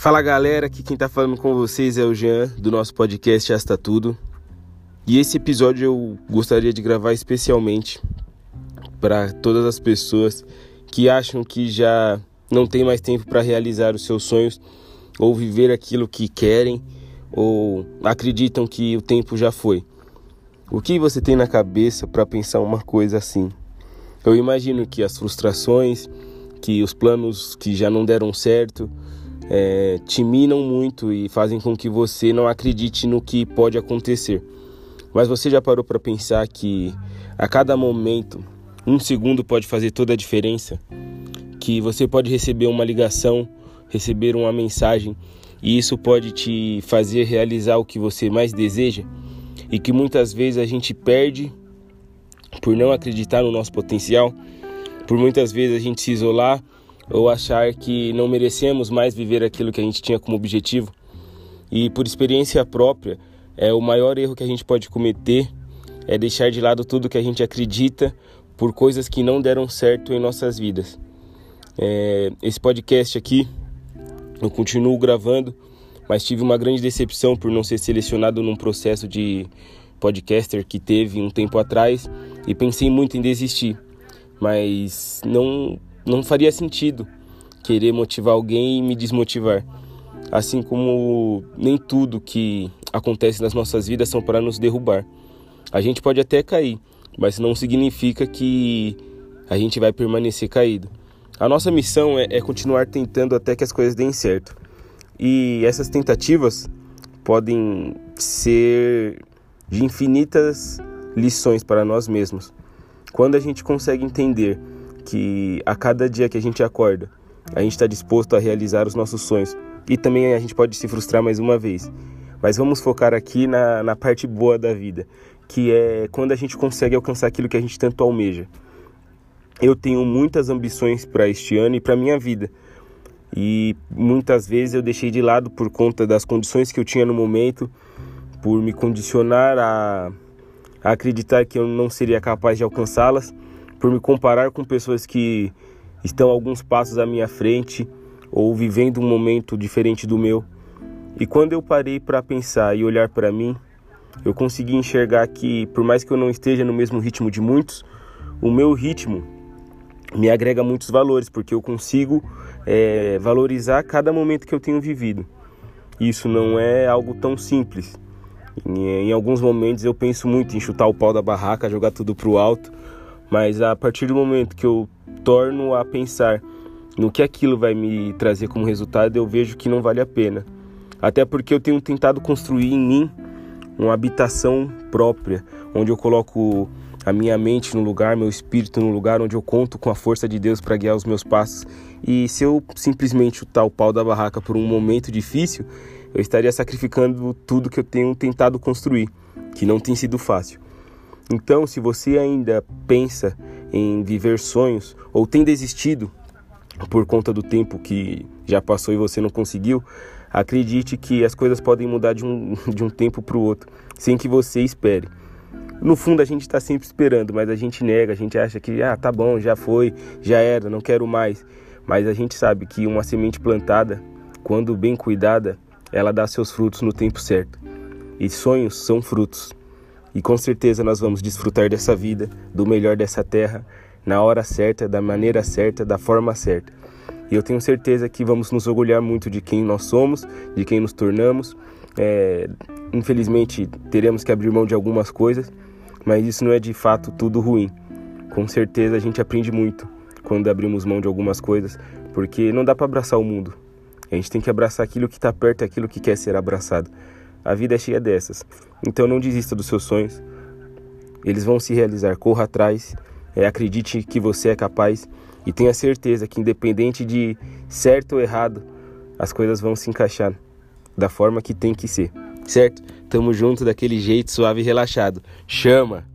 Fala galera, aqui quem tá falando com vocês é o Jean do nosso podcast Asta Tudo. E esse episódio eu gostaria de gravar especialmente para todas as pessoas que acham que já não tem mais tempo para realizar os seus sonhos ou viver aquilo que querem ou acreditam que o tempo já foi. O que você tem na cabeça para pensar uma coisa assim? Eu imagino que as frustrações, que os planos que já não deram certo, é, te minam muito e fazem com que você não acredite no que pode acontecer. Mas você já parou para pensar que a cada momento, um segundo pode fazer toda a diferença? Que você pode receber uma ligação, receber uma mensagem e isso pode te fazer realizar o que você mais deseja? E que muitas vezes a gente perde por não acreditar no nosso potencial, por muitas vezes a gente se isolar ou achar que não merecemos mais viver aquilo que a gente tinha como objetivo. E por experiência própria, é o maior erro que a gente pode cometer é deixar de lado tudo que a gente acredita por coisas que não deram certo em nossas vidas. É, esse podcast aqui eu continuo gravando, mas tive uma grande decepção por não ser selecionado num processo de podcaster que teve um tempo atrás e pensei muito em desistir, mas não não faria sentido querer motivar alguém e me desmotivar. Assim como nem tudo que acontece nas nossas vidas são para nos derrubar. A gente pode até cair, mas não significa que a gente vai permanecer caído. A nossa missão é, é continuar tentando até que as coisas deem certo. E essas tentativas podem ser de infinitas lições para nós mesmos. Quando a gente consegue entender que a cada dia que a gente acorda, a gente está disposto a realizar os nossos sonhos. E também a gente pode se frustrar mais uma vez. Mas vamos focar aqui na, na parte boa da vida, que é quando a gente consegue alcançar aquilo que a gente tanto almeja. Eu tenho muitas ambições para este ano e para minha vida. E muitas vezes eu deixei de lado por conta das condições que eu tinha no momento, por me condicionar a, a acreditar que eu não seria capaz de alcançá-las, por me comparar com pessoas que estão alguns passos à minha frente ou vivendo um momento diferente do meu. E quando eu parei para pensar e olhar para mim, eu consegui enxergar que, por mais que eu não esteja no mesmo ritmo de muitos, o meu ritmo me agrega muitos valores, porque eu consigo é, valorizar cada momento que eu tenho vivido. Isso não é algo tão simples. Em, em alguns momentos eu penso muito em chutar o pau da barraca, jogar tudo pro alto, mas a partir do momento que eu torno a pensar no que aquilo vai me trazer como resultado, eu vejo que não vale a pena. Até porque eu tenho tentado construir em mim uma habitação própria, onde eu coloco a minha mente no lugar, meu espírito no lugar, onde eu conto com a força de Deus para guiar os meus passos. E se eu simplesmente chutar o pau da barraca por um momento difícil, eu estaria sacrificando tudo que eu tenho tentado construir, que não tem sido fácil. Então, se você ainda pensa em viver sonhos ou tem desistido por conta do tempo que já passou e você não conseguiu, acredite que as coisas podem mudar de um, de um tempo para o outro, sem que você espere. No fundo, a gente está sempre esperando, mas a gente nega, a gente acha que, ah, tá bom, já foi, já era, não quero mais. Mas a gente sabe que uma semente plantada, quando bem cuidada, ela dá seus frutos no tempo certo. E sonhos são frutos. E com certeza nós vamos desfrutar dessa vida, do melhor dessa terra, na hora certa, da maneira certa, da forma certa. E eu tenho certeza que vamos nos orgulhar muito de quem nós somos, de quem nos tornamos. É, infelizmente, teremos que abrir mão de algumas coisas, mas isso não é de fato tudo ruim. Com certeza a gente aprende muito quando abrimos mão de algumas coisas, porque não dá para abraçar o mundo. A gente tem que abraçar aquilo que está perto, aquilo que quer ser abraçado. A vida é cheia dessas. Então não desista dos seus sonhos. Eles vão se realizar. Corra atrás. É, acredite que você é capaz e tenha certeza que independente de certo ou errado, as coisas vão se encaixar da forma que tem que ser. Certo? Tamo junto daquele jeito suave e relaxado. Chama!